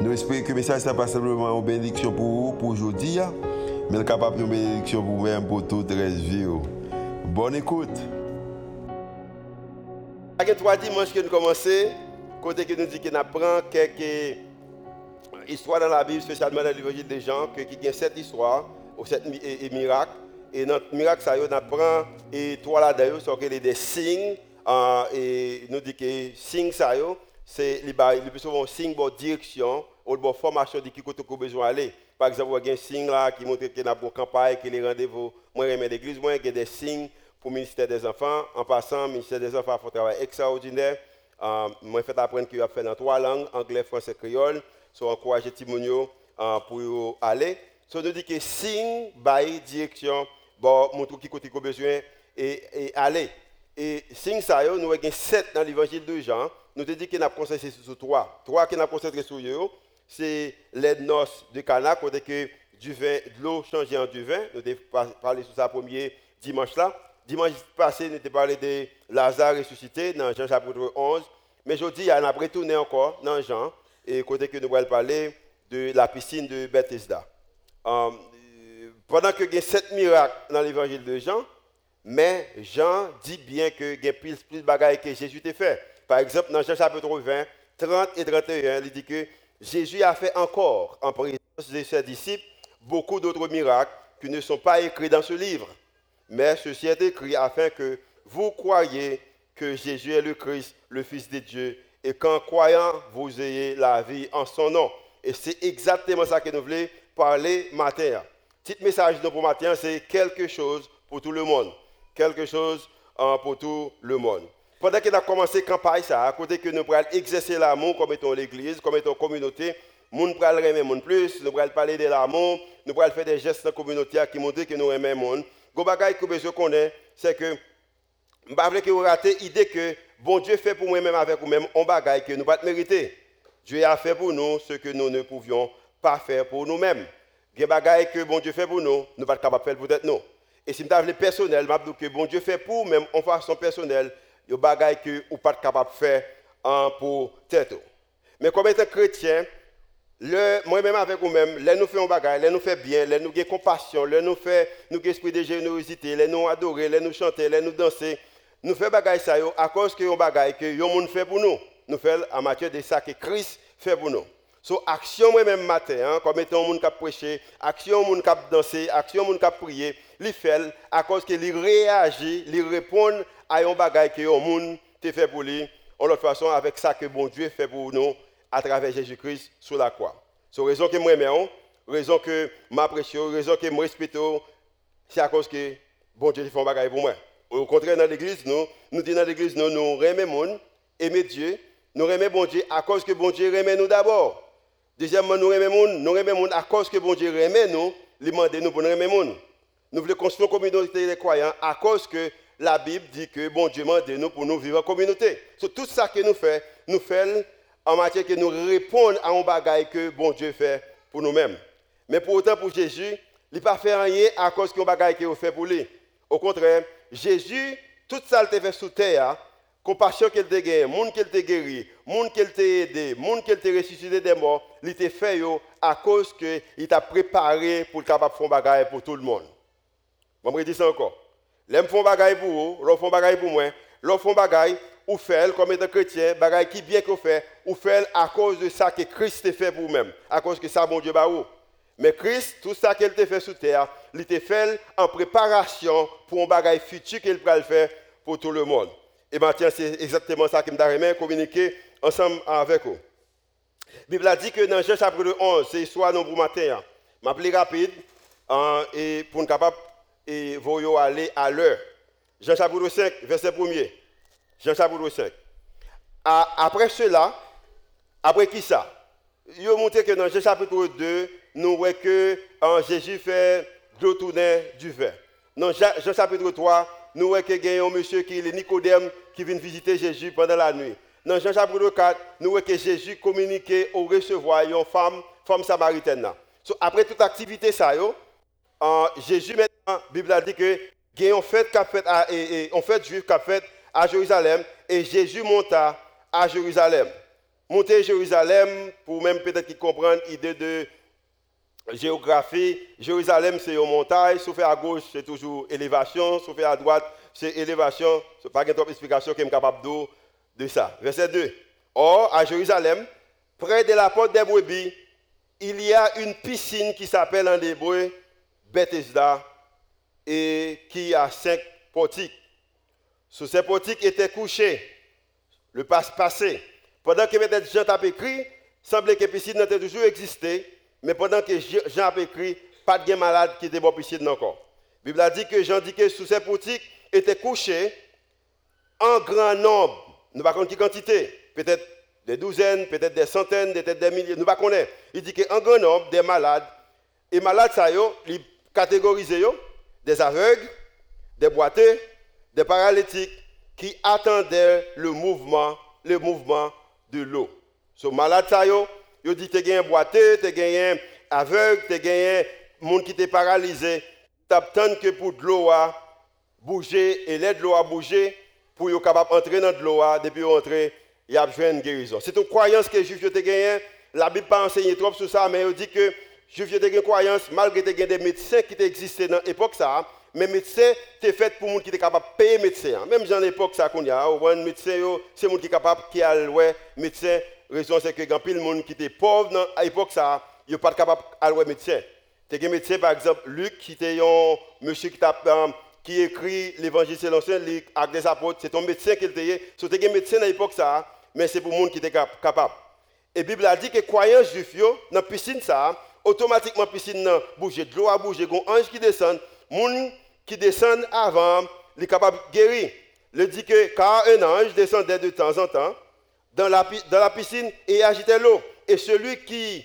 Nous espérons que le message n'est pas simplement une bénédiction pour vous, pour aujourd'hui, mais capable de bénédiction pour vous-même, pour toute la vie. Bonne écoute. Il y a trois dimanches que nous commençons, côté que nous dit qu'on apprend quelques histoires dans la Bible, spécialement dans l'évangile des gens, qui y a sept histoires, ou sept miracles. Et notre miracle, ça, on apprend, et trois là d'ailleurs, sont des signes, et nous dit que signes, ça, c'est le plus signe de direction ou de formation de qui côté qu'on besoin aller. Par exemple, il y a un signe là qui montre qu'il y a une campagne, qu'il y a rendez-vous. Moi, je l'église, moi, il y a des signes pour le ministère des Enfants. En passant, le ministère des Enfants fait un travail extraordinaire. Euh, moi, je fais apprendre qu'il a fait dans trois langues, anglais, français, créole. So, encourager Timonio euh, pour aller. So, nous dit que signe, bail, direction, bon, montre qui côté qu'on besoin et, et aller. Et signe ça, nous avons sept dans l'évangile de Jean nous te dit qu'il a concentré sur trois. Trois qu'il a concentré sur eux, c'est les noces de Cana, côté que du vin, de l'eau changée en du vin. Nous avons parlé sur ça premier dimanche là. Dimanche passé, nous avons parlé de Lazare ressuscité dans Jean chapitre 11. Mais aujourd'hui, on a retourné encore dans Jean, et côté que nous allons parler de la piscine de Bethesda. Euh, pendant que il y a sept miracles dans l'évangile de Jean, mais Jean dit bien que il y a plus de bagailles que Jésus a fait. Par exemple, dans Jean chapitre 20, 30 et 31, il dit que Jésus a fait encore, en présence de ses disciples, beaucoup d'autres miracles qui ne sont pas écrits dans ce livre. Mais ceci est écrit afin que vous croyiez que Jésus est le Christ, le Fils de Dieu, et qu'en croyant, vous ayez la vie en son nom. Et c'est exactement ça que nous voulons parler matin. Petit message pour matin, c'est quelque chose pour tout le monde. Quelque chose hein, pour tout le monde. Pendant qu'on a commencé la campagne, ça, à côté que nous pourrons exercer l'amour comme étant l'église, comme étant communauté, nous pourrons aimer monde plus, nous pourrons parler de l'amour, nous pourrons faire des gestes dans la communauté qui montrent que nous aimons le monde. Ce que besoin connaître, c'est que je ne que vous ratez l'idée que bon Dieu fait pour moi-même avec vous-même un bagage que nous ne pas mériter. Dieu a fait pour nous ce que nous ne pouvions pas faire pour nous-mêmes. Il y a des que bon Dieu fait pour nous, nous ne pas capables de faire pour nous. Et si je personnel, je que bon Dieu fait pour nous-mêmes en façon personnelle, des choses que vous pas capable de faire pour tête. Mais comme étant chrétien, moi-même avec vous-même, là nous faisons choses, là nous faisons bien, là nous avons compassion, là nous faisons nous esprit de générosité, là nous adorer, là nous chanter, là nous danser. Nous faisons des choses à cause que nous choses que le monde fait pour nous. Nous faisons en matière de ça que Christ fait pour nous. So, action moi-même matin, hein, comme étant monde qui a prêché, action monde qui a dansé, action monde qui prié, il fait à cause qu'il réagit, il répond à un bagage que le monde te fait pour lui, en l'autre façon avec ça que bon Dieu fait pour nous à travers Jésus-Christ sur la croix. C'est la raison que moi j'aime, raison que m'apprécie, raison que je respecte, c'est à cause que bon Dieu fait un bagage pour moi. Au contraire, dans l'église, nous, nous disons dans l'église, nous, nous aimons le monde, aimons Dieu, nous aimons bon Dieu à cause que bon Dieu aime nous d'abord. Deuxièmement, nous aimons monde, nous aimons monde à cause que bon Dieu aime nous, il nous pour nous aimer monde. Nous voulons construire une communauté de croyants à cause que la Bible dit que bon Dieu m'a nous pour nous vivre en communauté. So, tout ça que nous faisons, nous faisons en matière que nous répondons à un bagage que bon Dieu fait pour nous-mêmes. Mais pour autant, pour Jésus, il n'a pas fait rien à cause un bagage qu'il fait pour lui. Au contraire, Jésus, tout ça qu'il fait sous terre, compassion qu'il a gagné, monde qu'il a guéri, monde qu'il a aidé, monde qu'il a ressuscité des morts, il a fait à cause qu'il t'a préparé pour capable faire un bagage pour tout le monde. Je vais dire ça encore? L'aime font bagaille pour vous, l'on font bagaille pour moi, l'on font bagaille ou fait comme étant chrétien, bagaille qui bien qu'on fait, ou fait à cause de ça que Christ a fait pour vous-même, à cause que ça bon Dieu ba ou. Mais Christ, tout ça qu'il a fait sur terre, il t'a fait en préparation pour un bagaille futur qu'il va faire pour tout le monde. Et maintenant, c'est exactement ça qui me communiquer ensemble avec vous. La Bible a dit que dans Jean chapitre 11, c'est soit non pour matin. Je vais rapide hein, pour être capable et vous aller à l'heure. Jean chapitre 5, verset 1er. Jean chapitre 5. Après cela, après qui ça? Il montré que dans Jean chapitre 2, nous voyons que en Jésus fait de tourner du vin. Dans Jean, chapitre 3, nous voyons qu'il y un monsieur qui est Nicodème qui vient visiter Jésus pendant la nuit. Dans Jean chapitre 4, nous voyons que Jésus communiquait au recevoir une femme, femme samaritaine. après toute activité, ça, Jésus maintenant, la Bible a dit que il y a une fête, fait à, à Jérusalem et Jésus monta à Jérusalem. Monter à Jérusalem, pour même peut-être qu'ils comprennent l'idée de géographie, Jérusalem c'est une montagne, fait à gauche c'est toujours élévation, fait à droite c'est élévation. Ce n'est pas une explication qui est capable de, de ça. Verset 2. Or, à Jérusalem, près de la porte des brebis, il y a une piscine qui s'appelle en hébreu Bethesda et qui a cinq portiques. Sous ces portiques étaient couchés le passe-passé. Pendant que Jean a écrit, semblait que piscine n'a toujours existé, mais pendant que Jean a écrit, pas de malade qui était bon piscine encore. La Bible a dit que Jean dit que sous ces portiques étaient couchés en grand nombre. Nous ne pas quelle quantité. Peut-être des douzaines, peut-être des centaines, peut-être des milliers. Nous ne pas. Il dit qu'en grand nombre, des malades. Et malades, ça, ils catégorisé des aveugles, des boiteux, des paralytiques qui attendaient le mouvement, le mouvement de l'eau. Ce malade, ça, yo, yo dit tu un boiteux, tu un aveugle, tu un monde qui est paralysé, tu attends que pour l'eau bouger et l'aide de l'eau à bouger pour être capable d'entrer dans de l'eau depuis entrer, il y a besoin de guérison. C'est une croyance que les juifs ont gagné. La Bible pas enseigné trop sur ça, mais il dit que juifs ont une croyance, malgré que des médecins qui existaient dans l'époque, ça, mais médecins, c'est fait pour gens qui sont capables de payer médecin. Même dans l'époque, ça, qu'on y a, un médecin, c'est les gens qui sont capables qui a ouais, médecin. Raison, c'est que y a gens qui étaient pauvres dans l'époque, ça, sont pas capables d'aller médecin. Tu as un médecin, par exemple, Luc, qui était un monsieur qui, euh, écrit l'évangile selon Saint Luc avec des apôtres. C'est un médecin qui était. As un médecin dans l'époque, ça, mais c'est pour gens qui étaient capables. Et la Bible a dit que croyants juifs, dans la piscine, ça, automatiquement piscine a bougé, de l'eau y a un ange qui descend, gens qui descend avant, il est capable de guérir. Il dit que car un ange descendait de temps en temps dans la, piscine et agitait l'eau. Et celui qui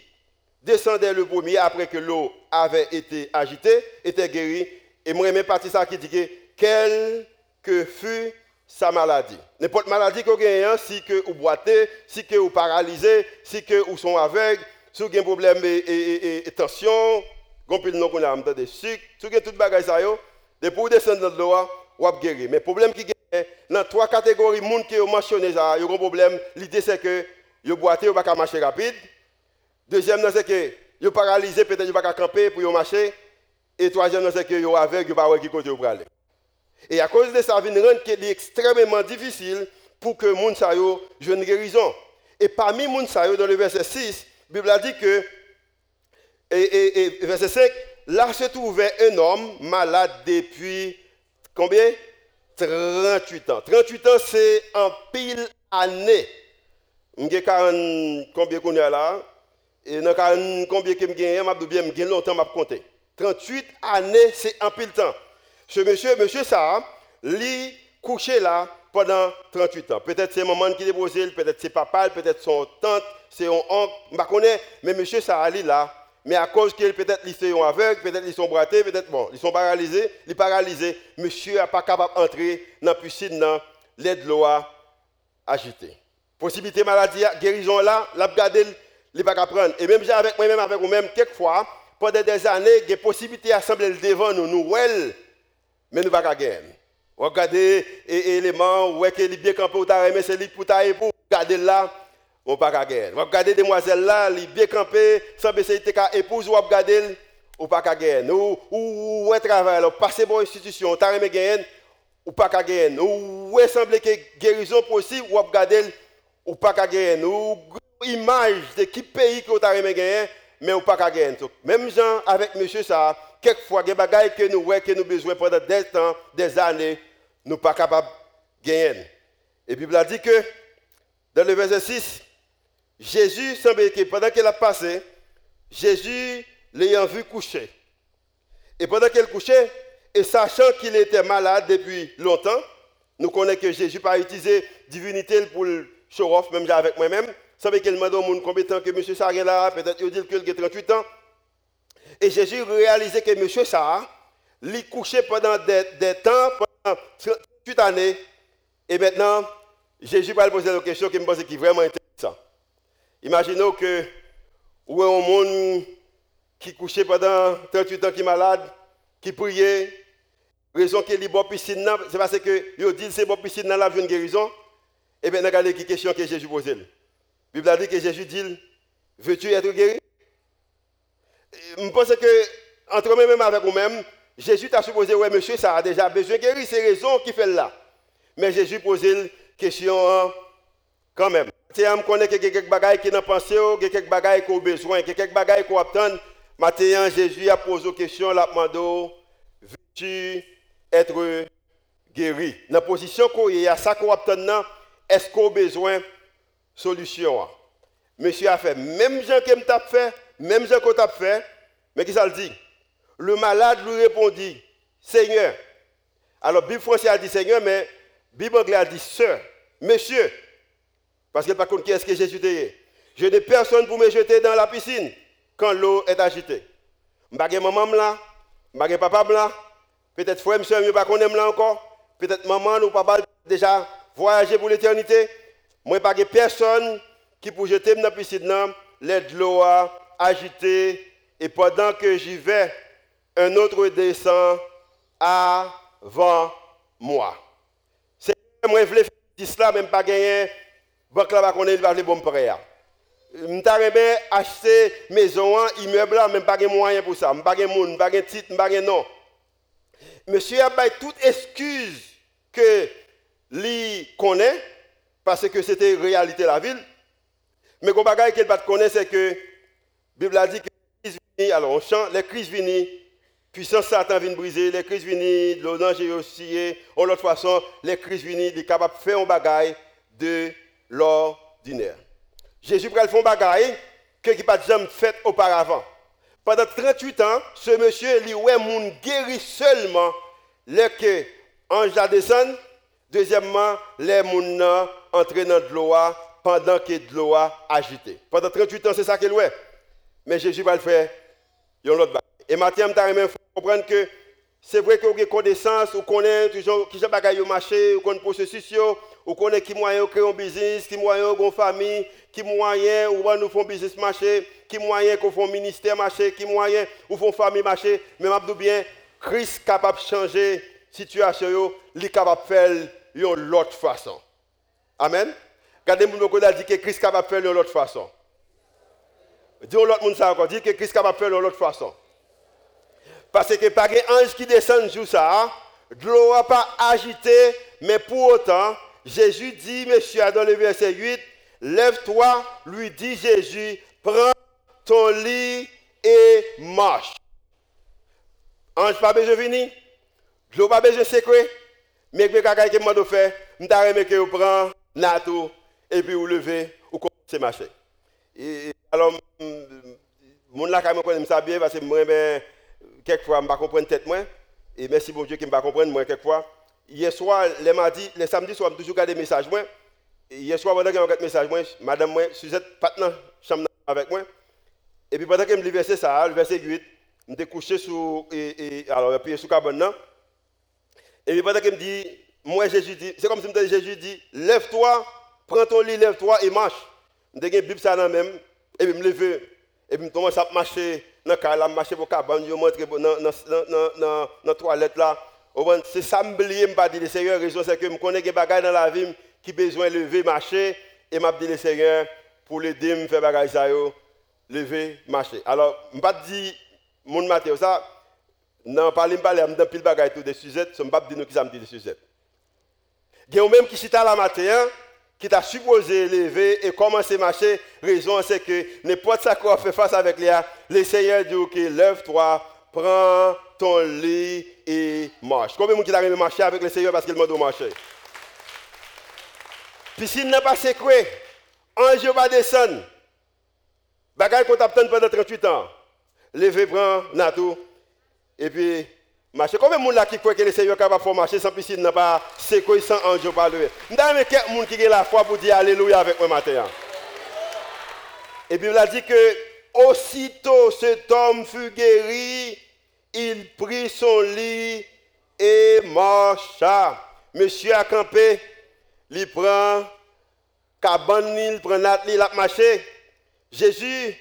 descendait le premier après que l'eau avait été agitée était guéri. Et moi, même partie ça qui dit que quelle que fut sa maladie. N'importe maladie vous avez, si que vous boitez, si que vous paralysez, si que vous sont aveugles, si vous avez un problème de tension, vous avez un problème de sucre, si vous avez tout bagage ça, vous descendre dans l'eau, vous avez guéri. Mais le problème qui est dans trois catégories de gens qui ont mentionné ça, ils ont un problème. L'idée c'est que vous boitez, vous ne pouvez pas marcher rapide. Deuxième, c'est que vous paralysé, peut-être vous ne pouvez pas camper pour marcher. Et troisième, c'est que vous avez vous ne pouvez pas vous aller. Et à cause de ça, il est extrêmement difficile pour que les gens aient une guérison. Et parmi les gens, dans le verset 6, la Bible a dit que, et, verset 5, là se trouvait un homme malade depuis combien? 38 ans. 38 ans, c'est en pile année. Je 40, combien qu'on là? Et dans 40, combien que je bien, longtemps, je compter. 38 années, c'est en pile temps. Ce monsieur, monsieur ça, lui couché là pendant 38 ans. Peut-être c'est maman qui déposé, peut-être c'est papa, peut-être son tante, c'est son oncle, je connais mais monsieur lui là. Mais à cause qu'il peut-être ils sont aveugles, peut-être ils sont bratés, peut-être bon, ils sont paralysés, ils paralysés. Monsieur n'est pas capable d'entrer dans la piscine, l'aide de l'eau agitée. Possibilité maladie, guérison là, la garder, il n'est pas prendre. Et même avec moi-même, avec vous-même, quelquefois, pendant des années, il y a possibilité d'assembler le devant nous, nous, well, mais nous ne pas gagner. Regardez où est-ce qu'il est bien campé, c'est lui pour ta regardez là, on ne peut pas gagner. Regardez demoiselle là, il est bien campé, sans baisser ta épouse, ou regardez, ou pas gagner. Ou, ou, ou, travail, passer pour institution, t'as aimé gagner, ou pas gagner. Ou, est semble que guérison possible, ou regardez, ou pas gagner. Ou, image de qui pays que t'as aimé gagner, mais ou pas gagner. Même gens avec monsieur ça, quelquefois, il y a des choses que nous avons que nous besoin pendant des temps, des années, nous pas capables de gagner. Et Bible a dit que, dans le verset 6, Jésus semble que pendant qu'il a passé, Jésus l'ayant vu coucher. Et pendant qu'il couchait, et sachant qu'il était malade depuis longtemps, nous connaissons que Jésus n'a pas utilisé divinité pour le show off, même avec moi-même. Savez qu'il m'a donné mon compétent que M. Sarguin là, peut-être qu'il dit qu'il a 38 ans. Et Jésus réalisait que monsieur ça, il couchait pendant des, temps, pendant 38 années. Et maintenant, Jésus va lui poser une question qui me pense qui est vraiment intéressante. Imaginons que ou un monde qui couchait pendant 38 ans qui est malade, qui priait, raison qu'il est bon piscine, c'est parce que il dit c'est bon piscine dans la une guérison. Et bien regardez qui question que Jésus pose. La Bible a dit que Jésus dit veux-tu être guéri? Je pense que entre même avec vous-même, Jésus t'a supposé ouais monsieur ça a déjà besoin de guérir, c'est raison qui fait là. Mais Jésus pose une question hein, quand même. Je connais quelques bagailles qui n'ont pensé, quelques bagailles qui ont besoin, quelques bagailles qui ont attendre. Maintenant, Jésus a posé une question, la demandé, veux-tu être guéri? La position qu'on y a, ça qu'on attend, est-ce qu'on a besoin de solution? Monsieur a fait, même gens qui t'a fait, même gens qu'on t'a fait, mais qui ça le dit? Le malade lui répondit, Seigneur. Alors, Bible française a dit Seigneur, mais Bible anglais a dit Sœur, Monsieur. Parce que par contre, qui est-ce que Jésus dit Je n'ai personne pour me jeter dans la piscine quand l'eau est agitée. Je maman là, je papa là, peut-être frère, monsieur, je ne pas là encore, peut-être maman ou papa déjà voyagé pour l'éternité. Moi, je n'ai personne qui pour jeter dans la piscine, l'aide de l'eau agitée, et pendant que j'y vais, un autre descend avant moi. C'est moi, je voulais faire cela, même pas gagner banque là va connaître pas les bons prêts. M'ta remè acheter maison, immeuble là, même pas de moyen pour ça, pas de monde, pas de titre, pas de nom. Monsieur a toute excuse que lui connaît parce que c'était réalité la ville. Mais qu'on bagaille qu'elle pas connaît c'est que la Bible a dit que les crises viennent, alors on chante, les crises viennent, puissance Satan vient briser, les crises viennent, l'orange est oscillé, en l'autre façon, les crises viennent, il est capable de faire un bagaille de l'ordinaire. Jésus prend le bagaille que qui pas jamais fait auparavant. Pendant 38 ans, ce monsieur lui ouais moun guéri seulement les que ange la descend. Deuxièmement, les moun entré dans l'eau pendant que de l'eau agité. Pendant 38 ans, c'est ça qu'il ouais. Mais Jésus va le faire. Il y a l'autre Et maintenant, je comprendre que c'est vrai vous avez connaissance, vous connaissez toujours qui bagaille au marché, vous connaissez processus, vous connaissez qui moyen créer un business, qui moyen une famille, qui moyen ou nous font business marché, qui moyen qu'on font ministère marché, qui moyen ou font famille marché, mais je bien Christ capable de changer situation, il capable de faire de l'autre façon. Amen. Regardez mon dit que Christ capable de faire de l'autre façon. Dis l'autre monde ça dit que Christ capable de faire de l'autre façon. Parce que pas un ange qui descend jour ça, de l'eau pas agité, mais pour autant, Jésus dit, monsieur, dans le verset 8, lève-toi, lui dit Jésus, prends ton lit et marche. Ange pas besoin de venir, de l'eau pas besoin de secret, mais que quelqu'un qui m'a fait, je t'ai que vous prend nato et puis vous levez, ou commencez à. Et alors, mon là quand même ça bien parce que moi ben, quelquefois, je ne comprends pas tête moi. Et merci bon Dieu qui ne me comprendre moi quelquefois. Hier soir, les mardis, les samedis soir, je toujours garder des messages moi. Hier soir, pendant que j'ai un message moi, madame moi, Suzette, pas chambre avec moi. Et puis pendant que je me verset ça, le verset 8, je suis couché sur, et, carbone Et puis pendant que me dit, moi Jésus dit, c'est comme si me Jésus dit, lève-toi, prends ton lit, lève-toi et marche. Je suis Bible ça même, et puis je me lève, et puis je commence à marcher dans le là, marcher pour cabane, je montre dans la toilette là. C'est ça que je me dis, le Seigneur, raison c'est que je connais des bagages dans la vie qui besoin de lever, marcher, et je dis le Seigneur, pour l'aider à faire bagages, lever, marcher. Alors, je ne pas dire, mon Mathéo, ça, non, pas de parler, je pile bagages tout des sujets, je ne pas dire qui ça me dit des sujets. Il y a même qui cita la matin, qui t'a supposé lever et commencer à marcher, raison c'est que n'importe quoi qu'on fait face avec lui, le Seigneur dit ok, lève-toi, prends ton lit et marche. Combien de gens qui arrivé à marcher avec le Seigneur parce qu'il m'a dit marcher? Piscine n'est pas secret, ange va descendre. Bagaille qu'on t'attend pendant 38 ans. Lever, prends, natou, et puis marcher. Combien de gens qui croient que le Seigneur est capable de marcher sans piscine n'a pas secret, sans ange pas lever? Nous avons quelqu'un qui a la foi pour dire Alléluia avec moi matin. Et puis il a dit que Aussitôt cet homme fut guéri, il prit son lit et marcha. Monsieur a campé, il prend cabane, il prend il a marché. Jésus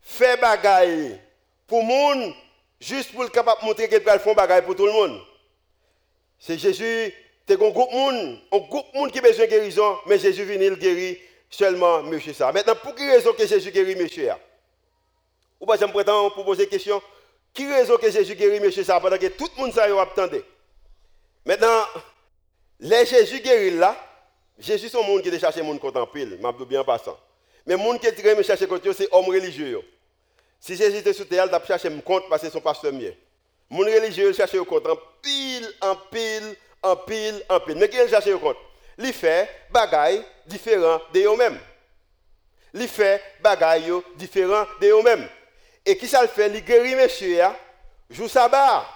fait bagaille pour monde, juste pour le capable montrer qu'il peut faire bagaille pour tout le monde. C'est Jésus, c'est un groupe monde, un groupe monde qui a besoin de guérison, mais Jésus vient il guérit seulement monsieur ça. Maintenant, pour quelle raison que Jésus guérit monsieur Ou pas, je me prétends pour poser question. Qui raison que Jésus guérit monsieur ça pendant que tout le monde ça attendait Maintenant, les Jésus guérit là, Jésus un monde qui a cherché monde content pile, m'a bien passant. Mais monde qui est me chercher contre c'est homme religieux. Si Jésus était sous terre, il a cherché compte parce que son pasteur mieux. Mon religieux cherche au compte en pile, en pile, en pile, en pile. Mais qui cherche au compte Il fait bagaille différents de eux-mêmes. Il fait bagaille différents de eux-mêmes. Et qui ça le fait? Il guérit monsieur, joue sabbat.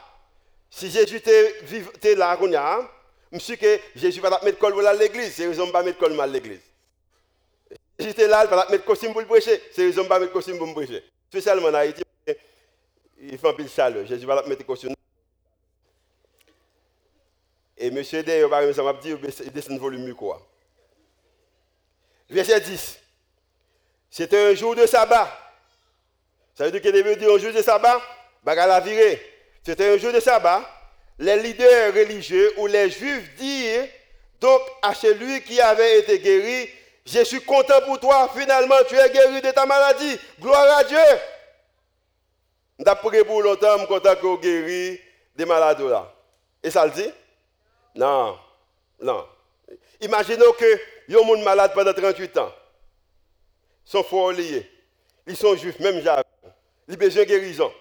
Si Jésus était là, je suis que Jésus va mettre col à l'église, c'est raison pas mettre col à l'église. Jésus était là, il va mettre costume pour le prêcher, c'est raison pas mettre costume pour le prêcher. Spécialement en Haïti, il fait un de chaleur. Jésus va mettre costume. Et monsieur d'ailleurs, ça m'a dit, il descend volume quoi. Verset 10. C'était un jour de sabbat. Ça veut dire qu'il devait dire un jour de sabbat, bagarre la virée. C'était un jour de sabbat. Les leaders religieux ou les juifs dirent donc à celui qui avait été guéri, je suis content pour toi, finalement tu es guéri de ta maladie. Gloire à Dieu. D'après pour longtemps, je suis content que tu guéri des malades là. Et ça le dit? Non. Non. Imaginons que y a un monde malade pendant 38 ans. Ils sont fort liés. Ils sont juifs, même j'avais. Ils ont besoin de guérison.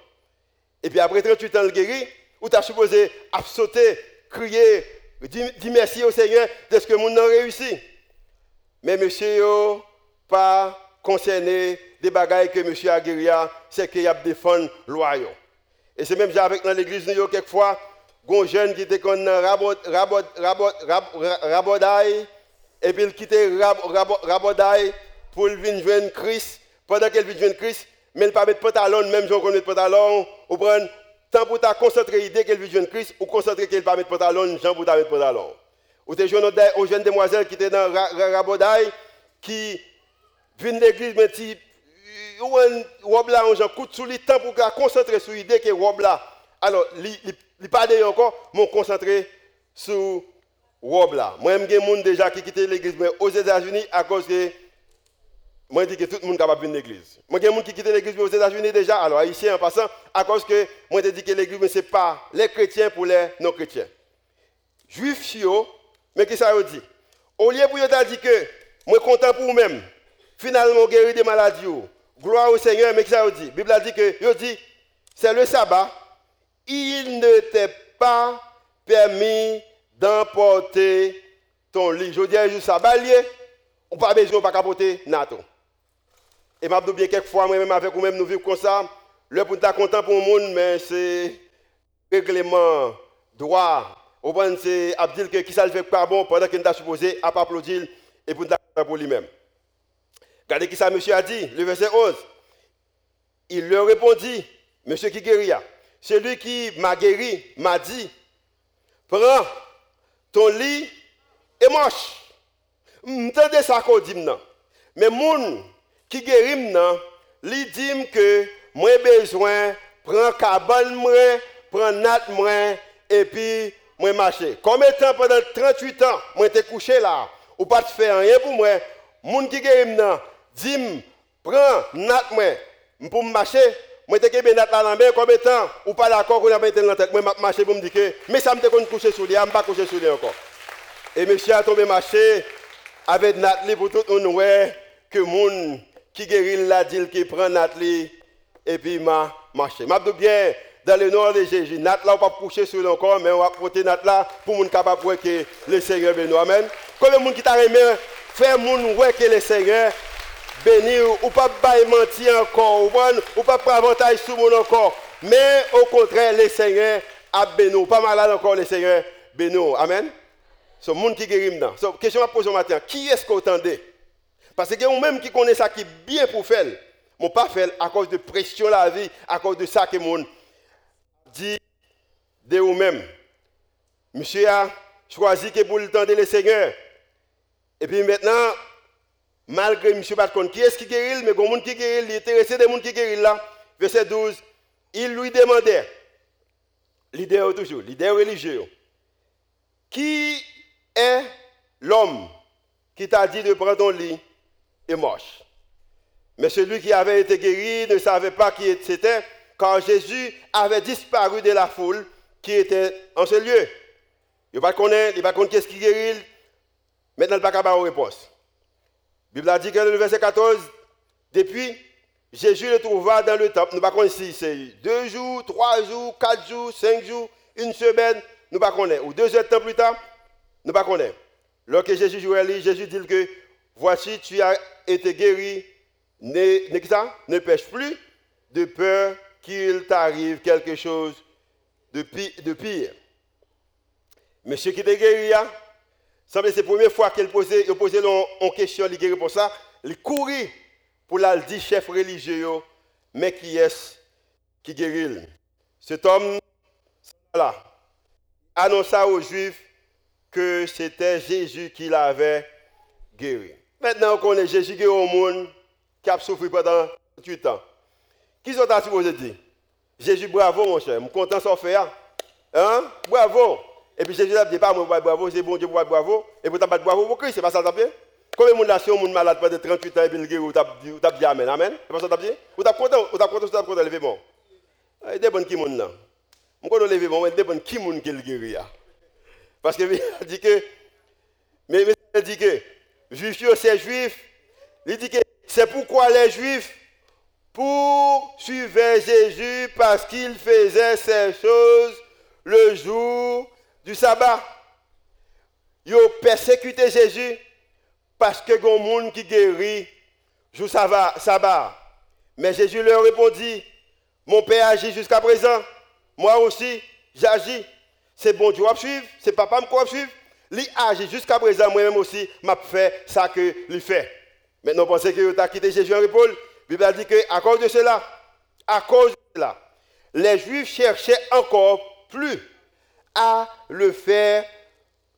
Et puis après 38 ans, le guéri, ou tu as supposé sauter, crier, dire, merci au Seigneur de ce que monde a réussi. Mais monsieur, pas concerné des bagailles que monsieur a guéri, c'est qu'il a défendu loyaux. Et c'est même avec dans l'église, nous, quelquefois, un jeune qui était comme rabot, rabot, rabot, et puis il quittait rabodaï pour venir joindre Christ. Pendant qu'il vient joindre Christ, mais ne pas mettre pantalon, même si on met pantalon, ou prendre tant pour ta concentrer l'idée qu'elle vit jeune Christ, ou concentrer qu'elle pas mettre pantalon, Jean pour ta mettre pantalon. Ou des jeunes, aux jeunes demoiselles qui étaient dans Rabodaï, qui viennent de l'église, mais qui, ou un robe là, on coup sous le temps pour concentrer sur l'idée que robe là. Alors, il pas d'ailleurs encore, mais concentrer sur robe là. Moi, j'ai des gens déjà qui quittent l'église aux États-Unis à cause que moi, je dis que tout le monde est capable de venir l'église. Moi, il y a des gens qui quittent l'église aux États-Unis déjà, alors haïtiens en passant, à cause que moi, je dis que l'église, ce n'est pas les chrétiens pour les non-chrétiens. Juifs, mais qu'est-ce que ça dire? Au lieu pour dire que moi, content pour vous-même, finalement, guéri des maladies, gloire au Seigneur, mais qu'est-ce que ça dire? La Bible a dit que, dit, c'est le sabbat, il ne t'est pas permis d'emporter ton lit. Je dis, un jour sabbat, on pas besoin de pas capoter nato. Et m'a bien quelquefois, moi-même avec vous-même, nous vivons comme ça. Le pour être content pour le monde, mais c'est règlement, droit. Au point, c'est Abdil qui ça le fait pas bon pendant qu'il est supposé à applaudir et pour content pour lui-même. Regardez qui ça monsieur a dit, le verset 11. Il leur répondit, monsieur qui guérit, celui qui m'a guéri m'a dit, prends ton lit et marche. M'entendez ça qu'on dit maintenant. Mais mon qui guérit maintenant, lui dit que moi besoin prendre cabane moi, prendre nat moi et puis moi marcher. Combien de pendant 38 ans, moi été couché là, ou pas de faire rien pour moi. Moun qui guérit maintenant, dit prends nat moi pour marcher. Moi te kebe nat la main combien de temps ou pas d'accord qu'on a mettre dans tête moi marcher pour me dire que mais ça me coucher lui, je pas coucher sur lui encore. Et monsieur a tombé marcher avec Nathalie pour tout le monde que moun qui guérit la dit qui prend Nathalie et puis m'a marché. M'a bien dans le nom de Jésus. Nat là, on va coucher sur le corps, mais on va porter Nat là pour moun capable de que le Seigneur bénisse. Amen. Comme le monde qui t'a aimé, faire moun ouais que le Seigneur bénisse ou pas bailler mentir encore, ou, ou pas prendre avantage sur mon encore. Mais au contraire, le Seigneur a béni. Pas malade encore, le Seigneur béni. Amen. Ce monde qui guérit maintenant. So, question à poser matin. Qui est-ce qu'on entendait Parce que vous même qui connaît ça qui est bien pour faire. Mon pas fait à cause de pression la vie, à cause de ça que mon dit de vous-même. Monsieur a choisi que pour le temps de le Seigneur. Et puis maintenant, malgré monsieur pas qui est-ce qui guérit, mais il y qui guérit, il est intéressé des gens qui guérit là. Verset 12, il lui demandait, leader toujours, leader religieux, qui est l'homme qui t'a dit de prendre ton lit? Et Mais celui qui avait été guéri ne savait pas qui c'était, car Jésus avait disparu de la foule qui était en ce lieu. Il ne connaît pas qu'est-ce qui guérit. Maintenant, il n'a pas avoir une réponse. La Bible a dit que le verset 14, depuis, Jésus le trouva dans le temple. Nous ne connaissons pas si c'est deux jours, trois jours, quatre jours, cinq jours, une semaine. Nous ne connaissons pas. Ou deux heures de temps plus tard, nous ne connaissons pas. Lorsque Jésus jouait, Jésus dit que voici, tu as été guéri, ne, ne, pêche plus, de peur qu'il t'arrive quelque chose de pire. Mais ce qui est guéri, hein, c'est la première fois qu'il posait, posait en question, il pour ça, il courit pour la dire chef religieux, mais qui est-ce qui guérit Cet homme, là, annonça aux Juifs que c'était Jésus qui l'avait guéri. Maintenant qu'on est Jésus guéri au monde, qui a souffert pendant 8 ans. Qui sont supposé dire Jésus, bravo mon cher, je suis content de faire. Hein? Bravo. Et puis Jésus a dit pas moi bravo, c'est bon Dieu bravo. Et vous t'avez bravo pour Christ, c'est pas ça que dit Combien de monde là, on malade pendant 38 ans et puis le guéri, vous avez dit Amen, Amen? C'est pas ça que dit? Vous êtes content, vous êtes content, vous êtes content, levez-moi. Il dépend qui monde là. Je ne lever moi, il dépend qui monde qui le guéri. Parce que il dit que, mais il dit que, juifs, c'est juif. Il c'est pourquoi les juifs? Poursuivaient Jésus parce qu'il faisait ces choses le jour du sabbat. Ils ont persécuté Jésus parce que les monde qui guérit jour sabbat. Mais Jésus leur répondit, mon Père agit jusqu'à présent, moi aussi j'agis. C'est bon Dieu à suivre, c'est papa qui suivre. Il agit jusqu'à présent, moi-même aussi, m'a fait ça que lui fait. Maintenant, pensez que tu as quitté Jésus en épaule. La Bible dit qu'à cause de cela, à cause de cela, les Juifs cherchaient encore plus à le faire,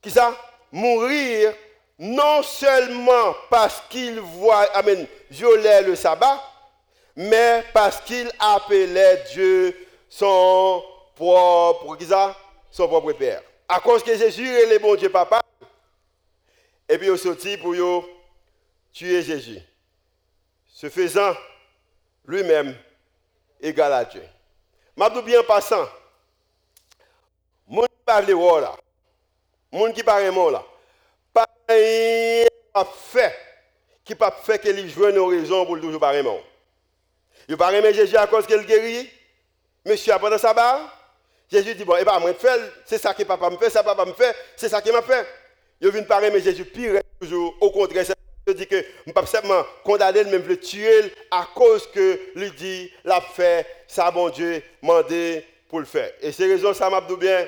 qui ça, mourir, non seulement parce qu'il voit, amen, violait le sabbat, mais parce qu'il appelait Dieu son propre, qui ça, son propre père. À cause que Jésus est le bon Dieu papa, et puis il sorti pour tuer Jésus. Se faisant lui-même égal à Dieu. M'a bien passant, mon qui parle de là, mon qui parle de là, pas fait, qui pas fait que lui joue une raison pour toujours parler mon. Il parle Jésus à cause qu'il guérit. Monsieur, pendant sa barre, Jésus dit, bon, eh ben, moi faire, c'est ça que papa me fait, ça papa me fait, c'est ça qui m'a fait. Il vient parler, mais Jésus pire toujours. Au contraire, je dis que je ne pas seulement condamner, mais le tuer à cause que lui dit, l'a fait, ça bon Dieu, mandé pour le faire. Et c'est raison, ça m'a dit bien,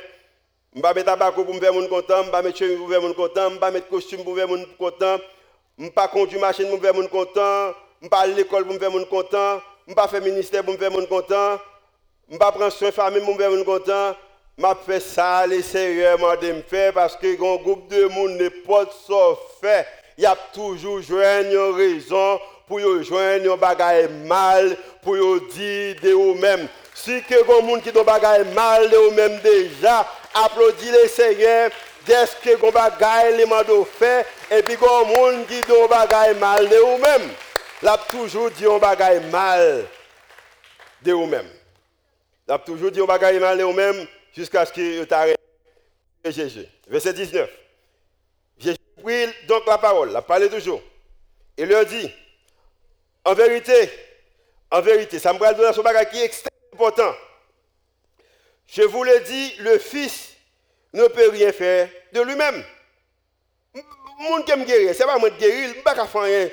je ne vais pas mettre tabac pour me faire mon content, je ne vais pas mettre cheveux pour me faire mon content, je ne vais pas mettre costume pour me faire mon content, je ne vais pas conduire machine pour me faire mon content, je ne vais pas aller à l'école pour me faire mon content, je ne vais pas faire ministère pour me faire mon content. Je ne prendre soin de famille, je suis content. Je fais ça, les sérieusement de me faire parce que un groupe de monde n'est pas de fait. Il y a toujours une raison pour joindre un bagage mal, pour dire de vous-même. Si que un monde qui bagage mal de vous-même déjà, applaudis les seigneurs dès que un bagage les m'a fait, et puis un monde qui un bagage mal de vous-même. Il a toujours dit un bagage mal de vous-même. Il a toujours dit va gagner mal au même jusqu'à ce qu'il t'arrête Jésus. Verset 19. Jésus prit donc la parole, la parlé toujours. Et leur dit, en vérité, en vérité, ça me de son bagage qui est extrêmement important. Je vous le dis, le Fils ne peut rien faire de lui-même. Mon qui me guérir, c'est pas moi de guérir, je ne peux pas faire rien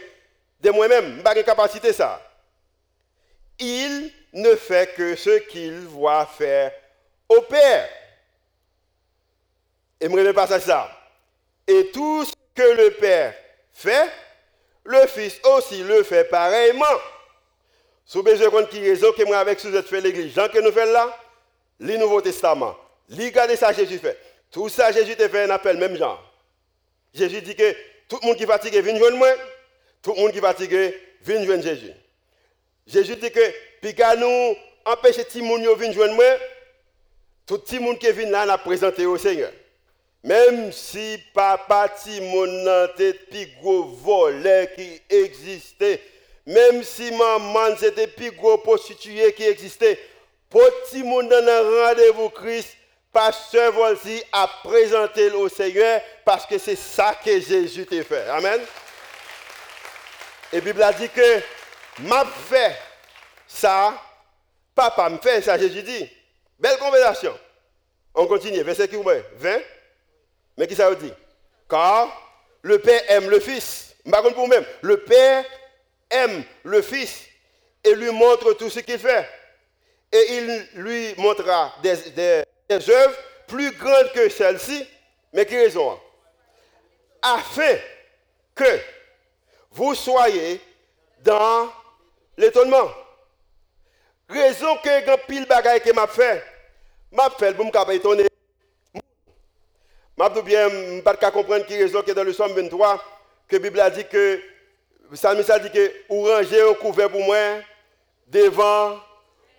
de moi-même, je n'ai pas capacité ça. Il ne fait que ce qu'il voit faire au Père. Et me pas ça. Et tout ce que le Père fait, le Fils aussi le fait pareillement. Si vous besoin de qui raison que moi avec sous fait l'église, Jean que nous faisons là, le Nouveau Testament. Regardez ça Jésus fait. Tout ça Jésus te fait un appel même Jean. Jésus dit que tout le monde qui est fatigué vient joindre moi. Tout le monde qui est fatigué vient joindre Jésus. Jésus dit que puis nous empêcher tout le monde de venir. Tout le monde qui vient là n'a présenté au Seigneur. Même si papa Timon n'a plus gros qui existait, même si maman c'était plus gros prostituée qui existait, petit monde dans un rendez-vous Christ, pasteur Volsi a présenté au Seigneur parce que c'est ça que Jésus t'a fait. Amen. Et la Bible a dit que m'a fait ça, papa me fait ça, Jésus dit. Belle conversation. On continue, verset 20. Mais qui ça veut dire? Car le Père aime le Fils. Pour même, le Père aime le Fils et lui montre tout ce qu'il fait. Et il lui montrera des, des, œuvres plus grandes que celles-ci. Mais qui raison? Afin que vous soyez dans l'étonnement. Raison que quand pile bagaille que m'a fait, m'a fait pour me étonner. Ne bien pas comprendre qui raison que dans le Somme 23, que Bible a dit que, Salmis a dit que, ou ranger un couvert pour moi, devant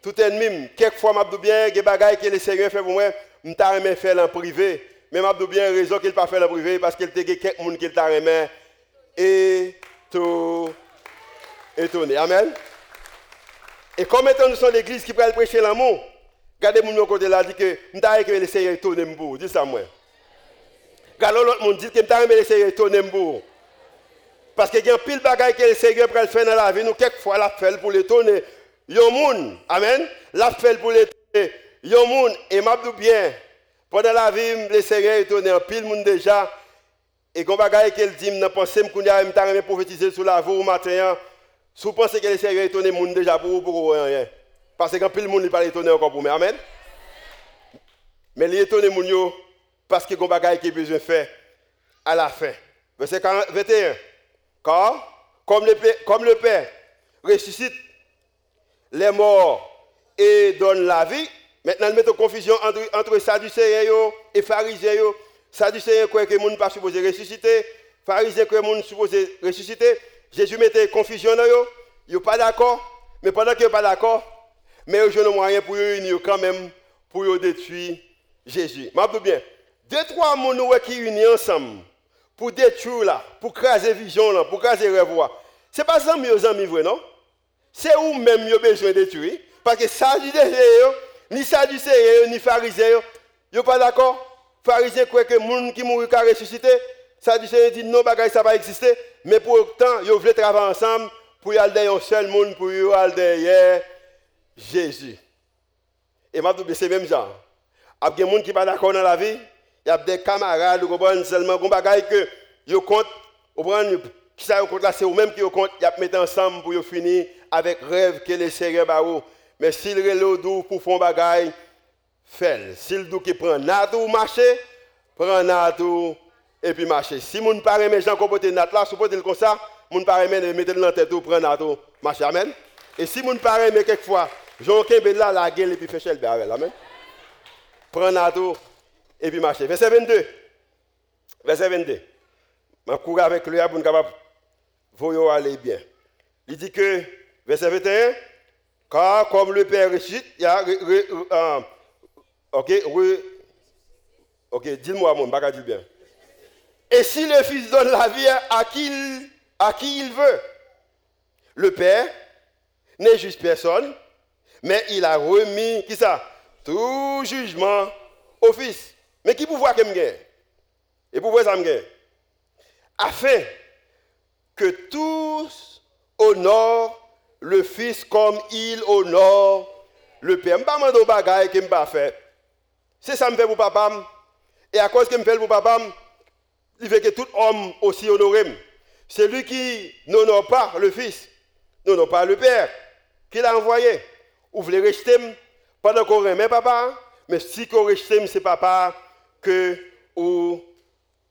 tout ennemi. Quelquefois, je bien, des que le Seigneur fait pour moi, je ne faire en privé. Mais je bien raison qu'il pas faire en privé parce qu'il y a quelqu'un qui t'a remis et tout étonné. Amen. Et comme étant nous sommes l'église qui peut prêcher l'amour, regardez mon côté là, dit que je que le Seigneur étonné. Dis ça moi. Quand l'autre monde dit que je vais essayer de tourner Parce qu'il y a pile choses que le Seigneur peut faire dans la vie, nous, quelquefois, la fait pour les tourner. Yon moun, amen, la fait pour les tourner. Yon moun, et m'a bien, pendant la vie, le Seigneur est tourné en pile monde déjà. Et quand bagaille qu'elle dit, je pense que je vais prophétiser sur la voie au matin. Si vous pensez que le Seigneur est tourné monde déjà pour vous, pour rien. Parce que pile monde, il pas étonné encore pour moi. Amen. Mais il étonné, moun parce que y qui est besoin de faire à la fin. Verset 21. Car, comme le, Père, comme le Père ressuscite les morts et donne la vie, maintenant il met en confusion entre, entre et pharisiens. Sadducéens croient que le monde pas supposé ressusciter, pharisiens croient que le monde supposé ressusciter. Jésus mettait confusion dans eux, ils pas d'accord, mais pendant qu'ils sont pas d'accord, mais ils ont moyen pour unir quand même, pour détruire Jésus. Je bien, deux, trois personnes qui unis ensemble pour détruire là, pour craser vision là, pour craser rêve. Ce n'est pas ça aux amis vrai, non? C'est où même vous besoin de détruire? Parce que ça dit ni Sadducéens, ni pharisiens, ils sont pas d'accord. Pharisiens croient que les gens qui mourent ressuscité. Ressusciter. Sadducéens disent non, ça va exister. Mais pourtant, ils veulent travailler ensemble pour y aller un seul monde, pour y aller derrière Jésus. Et ma c'est même ça. Il y a des gens qui ne sont pas d'accord dans la vie. Il y a des camarades, vous comprenez, seulement, des bagaille que vous compte, vous comprenez, qui ça là, c'est vous-même qui vous compte, vous mettre ensemble pour finir avec rêve que le Seigneur ba Mais s'il relève doux pour faire bagaille, fait. S'il doux qui prend natou marcher, prend natou et puis marcher. Si mon parent mes gens comportent nat là, supposez le comme ça, mon parent mais mettez le dans tête ou prend natou marcher. Amen. Et si mon parent mais quelquefois, Jean Kembe là la gueule et puis fait chel Amen. Prend natou et puis marcher. Verset 22. Verset 22. Je cours avec lui pour capable vous aller bien. Il dit que, verset 21, car comme le Père ressuscite, il y a. Euh, ok, ok, dis-moi, mon pas dire bien. Et si le Fils donne la vie à qui il, veut, le Père n'est juste personne, mais il a remis, qui ça? Tout jugement au Fils. Mais qui pouvoir que me Et pouvoir ça me Afin que tous honorent le Fils comme il honore le Père. Je ne pas de bagaille que je pas faire. C'est ça que je fais pour papa. Et à cause que je fais pour papa, il fait que tout homme aussi honoré. Celui qui n'honore pas le Fils, n'honore pas le Père, qui l'a envoyé. Vous voulez rester pendant qu'on remet papa, mais si qu'on reste, c'est papa que vous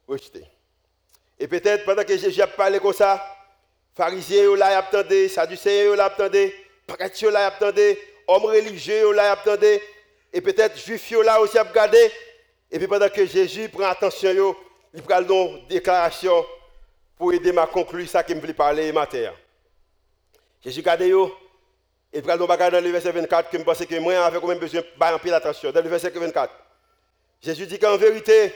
rejetez. Et peut-être pendant que Jésus a parlé comme ça, pharisiens là attendez, sadducéens là attendez, prêtre là attendait, homme religieux là attendait, et peut-être juif là aussi a regardé. Et puis pendant que Jésus prend attention, il prend une déclaration pour aider à conclure ça qui me voulait parler matin. Jésus regarde yo, et prend dans le verset 24 que je pense que moi avec même besoin de peu attention. Dans le verset 24, Jésus dit qu'en vérité,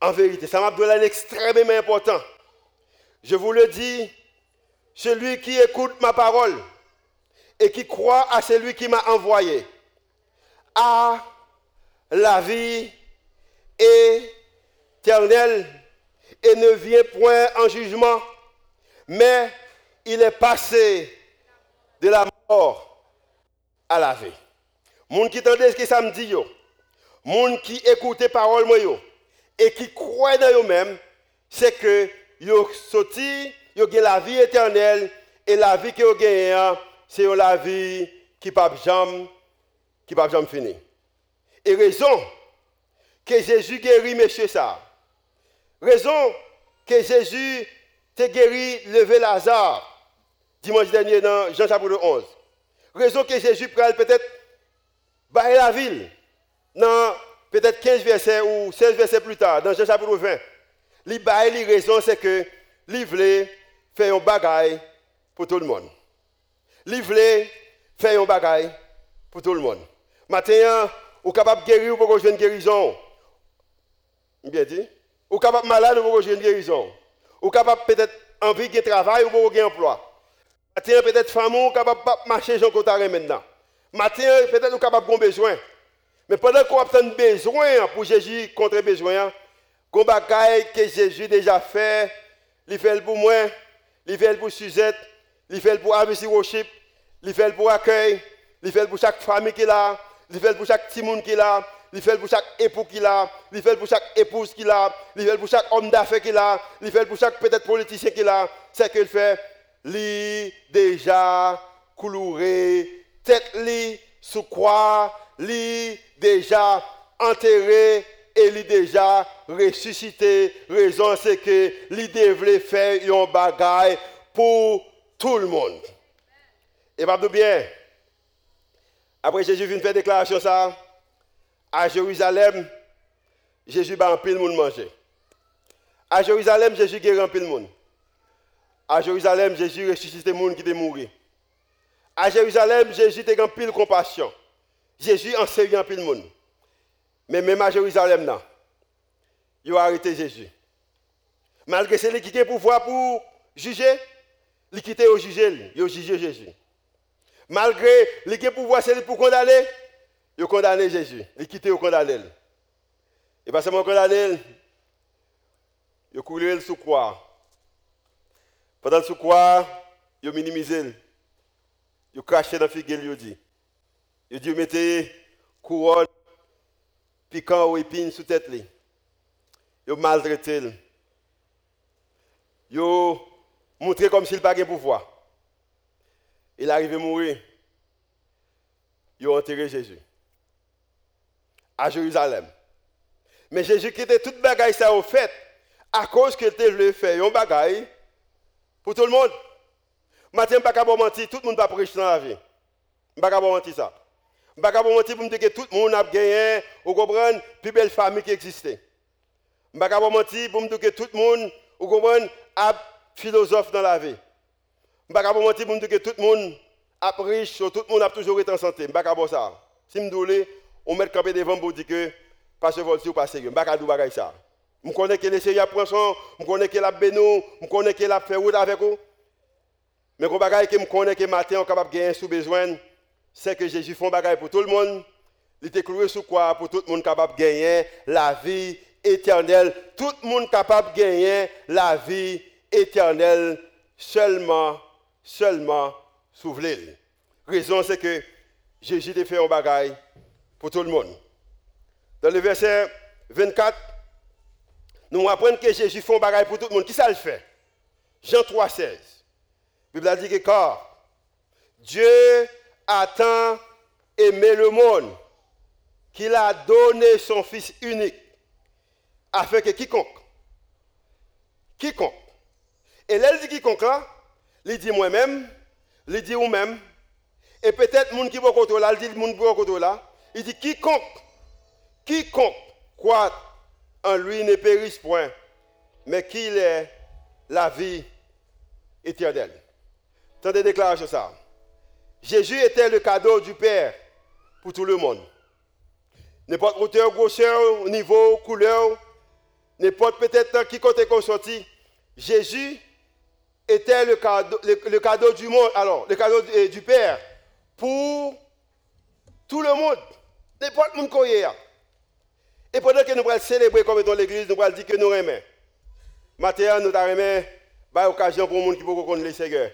en vérité, ça m'a donné extrêmement important. Je vous le dis, celui qui écoute ma parole et qui croit à celui qui m'a envoyé a la vie et ne vient point en jugement, mais il est passé de la mort à la vie. Moun qui entendait ce que ça me dit. Moun qui écoute parole moi et qui croit dans eux-mêmes, c'est que yo sorti yo la vie éternelle et la vie que yo gagne c'est la vie qui pas jamais qui pas jamais finir. Et raison que Jésus guérit monsieur ça. Raison que Jésus te guéri levé Lazare dimanche dernier dans Jean chapitre 11. Raison que Jésus prend peut-être la ville dans peut-être 15 versets ou 16 versets plus tard dans Jean chapitre 20. Les raison, c'est que li voulait faire un bagaille pour tout le monde. Li voulait faire un bagaille pour tout le monde. Maintenant, ou capable de guérir ou pour une guérison. Bien dit. Ou capable malade ou jouer une guérison. Ou capable peut-être envie de travail ou pour un emploi. Maintenant, peut-être femme ou capable de marcher Jean Cotard maintenant. Maintenant, peut-être ou capable de besoin. Mais pendant qu'on a besoin pour Jésus contre besoin, Gon que Jésus déjà fait, il fait pour moi, il fait pour Suzette, il fait pour ABC Worship, il fait pour accueil, il fait pour chaque famille qu'il a, il fait pour chaque petit monde qu'il a, il fait pour chaque époux qu'il a, il fait pour chaque épouse qu'il a, il fait pour chaque homme d'affaires qu'il a, il fait pour chaque peut-être politicien qu'il a, c'est qu'il fait, lui déjà coulouré, tête li sous croix, lui déjà enterré et il déjà ressuscité. Raison c'est que l'idée voulait faire un bagaille pour tout le monde. Et pas bien. Après Jésus vient faire déclaration ça, à Jérusalem, Jésus va en pile monde manger. À Jérusalem, Jésus guérit en pile monde. À Jérusalem, Jésus ressuscité monde qui était mort. À Jérusalem, Jésus a en pile compassion. Jésus enseigne en pile monde. Mais même à Jérusalem, là, ils ont arrêté Jésus. Malgré celui qui a pouvoir pour juger, ils quitté au juger, ils ont jugé Jésus. Malgré les qui pouvoir pour condamner, ils ont condamné Jésus. Ils quitté au condamné? Et pas seulement condamné, ils ont le sous croix. Pendant sous croix, ils ont minimisé. Ils ont craché dans la figure, ils ont dit. Ils ont dit, mettez couronne piquant ou épine sous tête. Ils ont maltraité. Ils ont montré comme s'il n'avait pas de pouvoir. Il arrive à mourir. Ils ont enterré Jésus. À Jérusalem. Mais Jésus qui était toute bagaille ça au fait à cause qu'il était le faire un bagaille pour tout le monde. Matin, je ne pas mentir, tout le monde va prêcher dans la vie. Je ne pas mentir ça. Je ne vais pas mentir pour me dire que tout le monde a gagné, vous comprenez, plus belle famille qui existait. Je ne vais pas mentir pour me dire que tout le monde, vous comprenez, a philosophe dans la vie. Je ne vais pas mentir pour me dire que tout le monde a riche, tout le monde a toujours été en santé. Je ne vais pas ça. Si on met campé devant pour dire que pasteur Volsi ou pas sérieux. Je ne vais pas dire ça. Je connais que les seigneurs prennent son, je connais que la bénou, je connais que la fait route avec vous. Mais je connais que matin, on capable gagner sous besoin c'est que Jésus fait un bagage pour tout le monde. Il était cloué sous quoi? Pour tout le monde capable de gagner la vie éternelle. Tout le monde capable de gagner la vie éternelle seulement, seulement l'île. Raison c'est que Jésus a fait un bagage pour tout le monde. Dans le verset 24, nous apprenons que Jésus fait un bagage pour tout le monde. Qui ça le fait? Jean 3, 16. La Bible dit que car Dieu a tant aimé le monde qu'il a donné son Fils unique, afin que quiconque, quiconque, et là, il dit quiconque, il dit moi-même, il dit vous-même, Et peut-être monde qui côté là, il dit monde qui côté là, il dit quiconque quiconque croit en lui ne périsse point, mais qu'il est la vie éternelle. Tendez déclaration ça. Jésus était le cadeau du Père pour tout le monde. N'importe hauteur, grosseur, niveau, couleur, n'importe peut-être qui côté qu'on sorti, Jésus était le cadeau, le, cadeau, du monde, alors le cadeau du, du Père pour tout le monde. N'importe monde qu'on Et pendant que nous allons célébrer comme dans l'église, nous allons dire que nous aimons. Maintenant, nous avons bah, occasion pour les gens qui peuvent connaître le Seigneur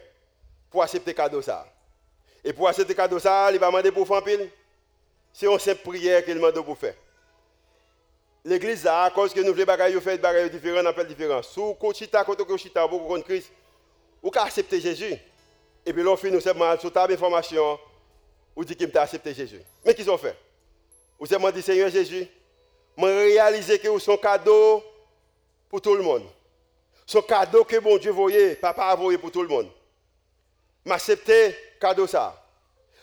pour accepter le cadeau ça. Et pour accepter le cadeau ça, il va demander pour faire. C'est une simple prière qu'il demande pour faire. L'église à cause que nous voulons faire des choses différentes, on appelle différents. Si vous chita, quand vous chita, vous contre Christ, vous pouvez accepter Jésus. Et puis l'on fait nous seulement sur table information, vous dites qu'il m'a accepté Jésus. Mais qu'est-ce qu'on fait? Vous avez dit Seigneur Jésus, je réaliser que vous un cadeau pour tout le monde. Son cadeau que bon Dieu voyait, papa a voyé pour tout le monde. M'accepter cadeau ça.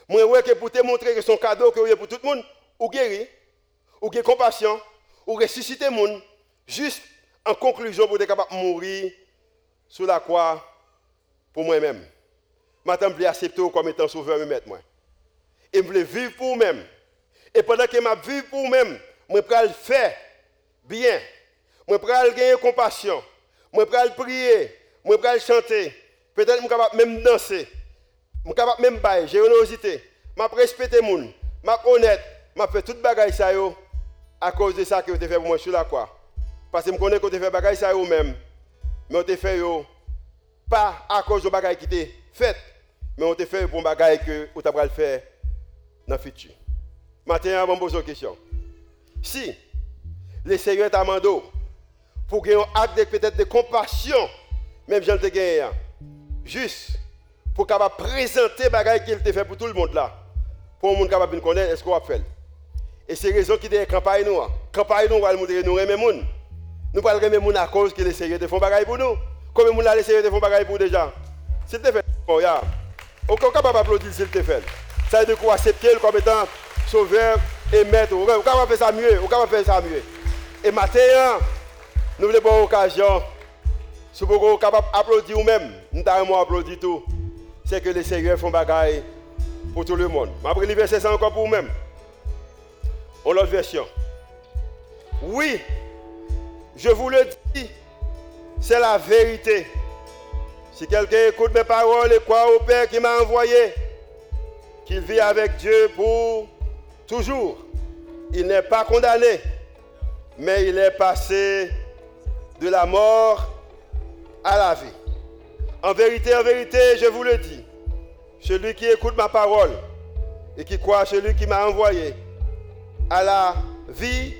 Moi, que pour te montrer que son cadeau que vous pour tout le monde, ou guéri, ou avez compassion, ou ressusciter le monde, juste en conclusion pour être capable de mourir sur la croix pour moi-même. Maintenant, je voulais accepter comme étant sauveur et maître. Moi. Et je voulais vivre pour moi-même. Et pendant que je vis pour moi-même, je vais faire bien. Je vais gagner compassion. Je vais prier. Je vais chanter. Peut-être que je suis capable même danser. Je suis capable même de générosité. Je vais respecter les gens. Je vais honnête. Je vais faire tout bagaille ça à cause de ça que vous avez fait pour moi sur la croix. Parce que je connais que vous avez fait bagaille ça même. Mais vous avez fait pas à cause de bagaille qui était fait, mais on te fait pour bagaille que vous avez faire dans le futur. Maintenant, je vais poser une question. Si le Seigneur t'a demandé pour qu'il ait un acte peut-être de compassion, même j'en ai gagné, juste pour qu'il présenter bagaille qu'il te fait pour tout le monde là, pour le monde capable de connaître, est-ce qu'on va faire? Et c'est raison qui dit campagne nous. Hein. Campagne nous, on va montrer nous aimer monde. Nous pas aimer monde à cause que le Seigneur te fait bagaille pour nous. Combien de monde a essayé de faire bagaille pour déjà? S'il te fait, ya. Aucun capable d'applaudir s'il te fait. Ça veut dire qu'on accepter comme étant sauveur et maître. On va faire ça mieux. On va faire ça mieux. Et maintenant, nous voulons avoir l'occasion, si vous êtes capable d'applaudir vous-même, nous avons applaudir tout. C'est que les Seigneur font bagaille pour tout le monde. Je vais verset ça encore pour vous-même. On l'autre version. Oui, je vous le dis, c'est la vérité. Si quelqu'un écoute mes paroles et croit au Père qui m'a envoyé, qu'il vit avec Dieu pour toujours, il n'est pas condamné, mais il est passé de la mort à la vie. En vérité, en vérité, je vous le dis, celui qui écoute ma parole et qui croit celui qui m'a envoyé à la vie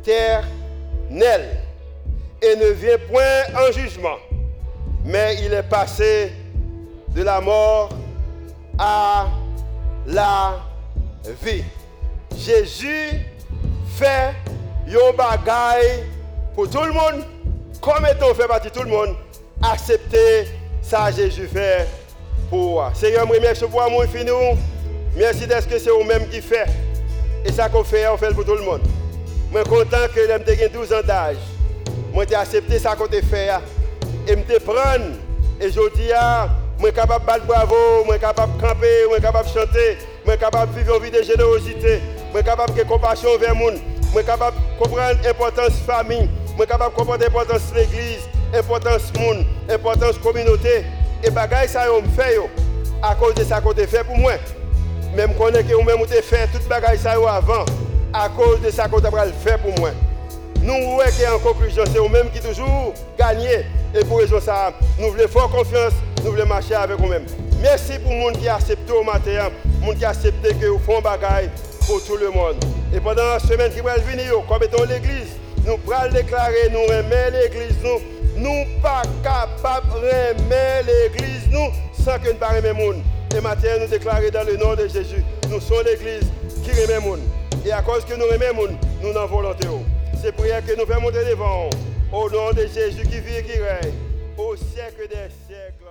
éternelle et ne vient point en jugement, mais il est passé de la mort à la vie. Jésus fait yon bagaille pour tout le monde, comme étant fait partie tout le monde, accepter ça Jésus fait pour moi. Seigneur, merci pour moi fini. Merci d'être que c'est vous-même qui fait. Et ça qu'on fait, on fait pour tout le monde. Je suis content que ait 12 ans d'âge. J'ai accepté ça qu'on fait. Et je prendre. Et je dis, je suis capable de battre bravo, je suis capable de camper, je suis capable de chanter, je suis capable de vivre une vie de générosité, je suis capable de compassion vers le monde, je suis capable de comprendre l'importance de la famille, je suis capable de comprendre l'importance de l'église, l'importance monde, l'importance de la communauté. Et bagaille ça, me fait à cause de ça qu'on fait pour moi. Même je connais que vous-même, vous avez fait toute bagaille ça avant, à cause de ça qu'on a fait pour moi. Nous, voyons en conclusion, c'est nous-mêmes qui toujours gagné. Et pour raison ça, nous voulons faire confiance, nous voulons marcher avec nous-mêmes. Merci pour le monde qui a accepté au matin, le monde qui a accepté que vous font bagaille pour tout le monde. Et pendant la semaine qui va venir, comme étant l'église, nous pourrons déclarer, nous remet l'église, nous, nous pas capables de remettre l'église, nous, sans que nous ne pas le monde. Et matin, nous déclarer dans le nom de Jésus, nous sommes l'église qui remet monde. Et à cause que nous remet nous n'en volonté ces prières que nous faisons monter devant. Au nom de Jésus qui vit et qui règne au siècle des siècles.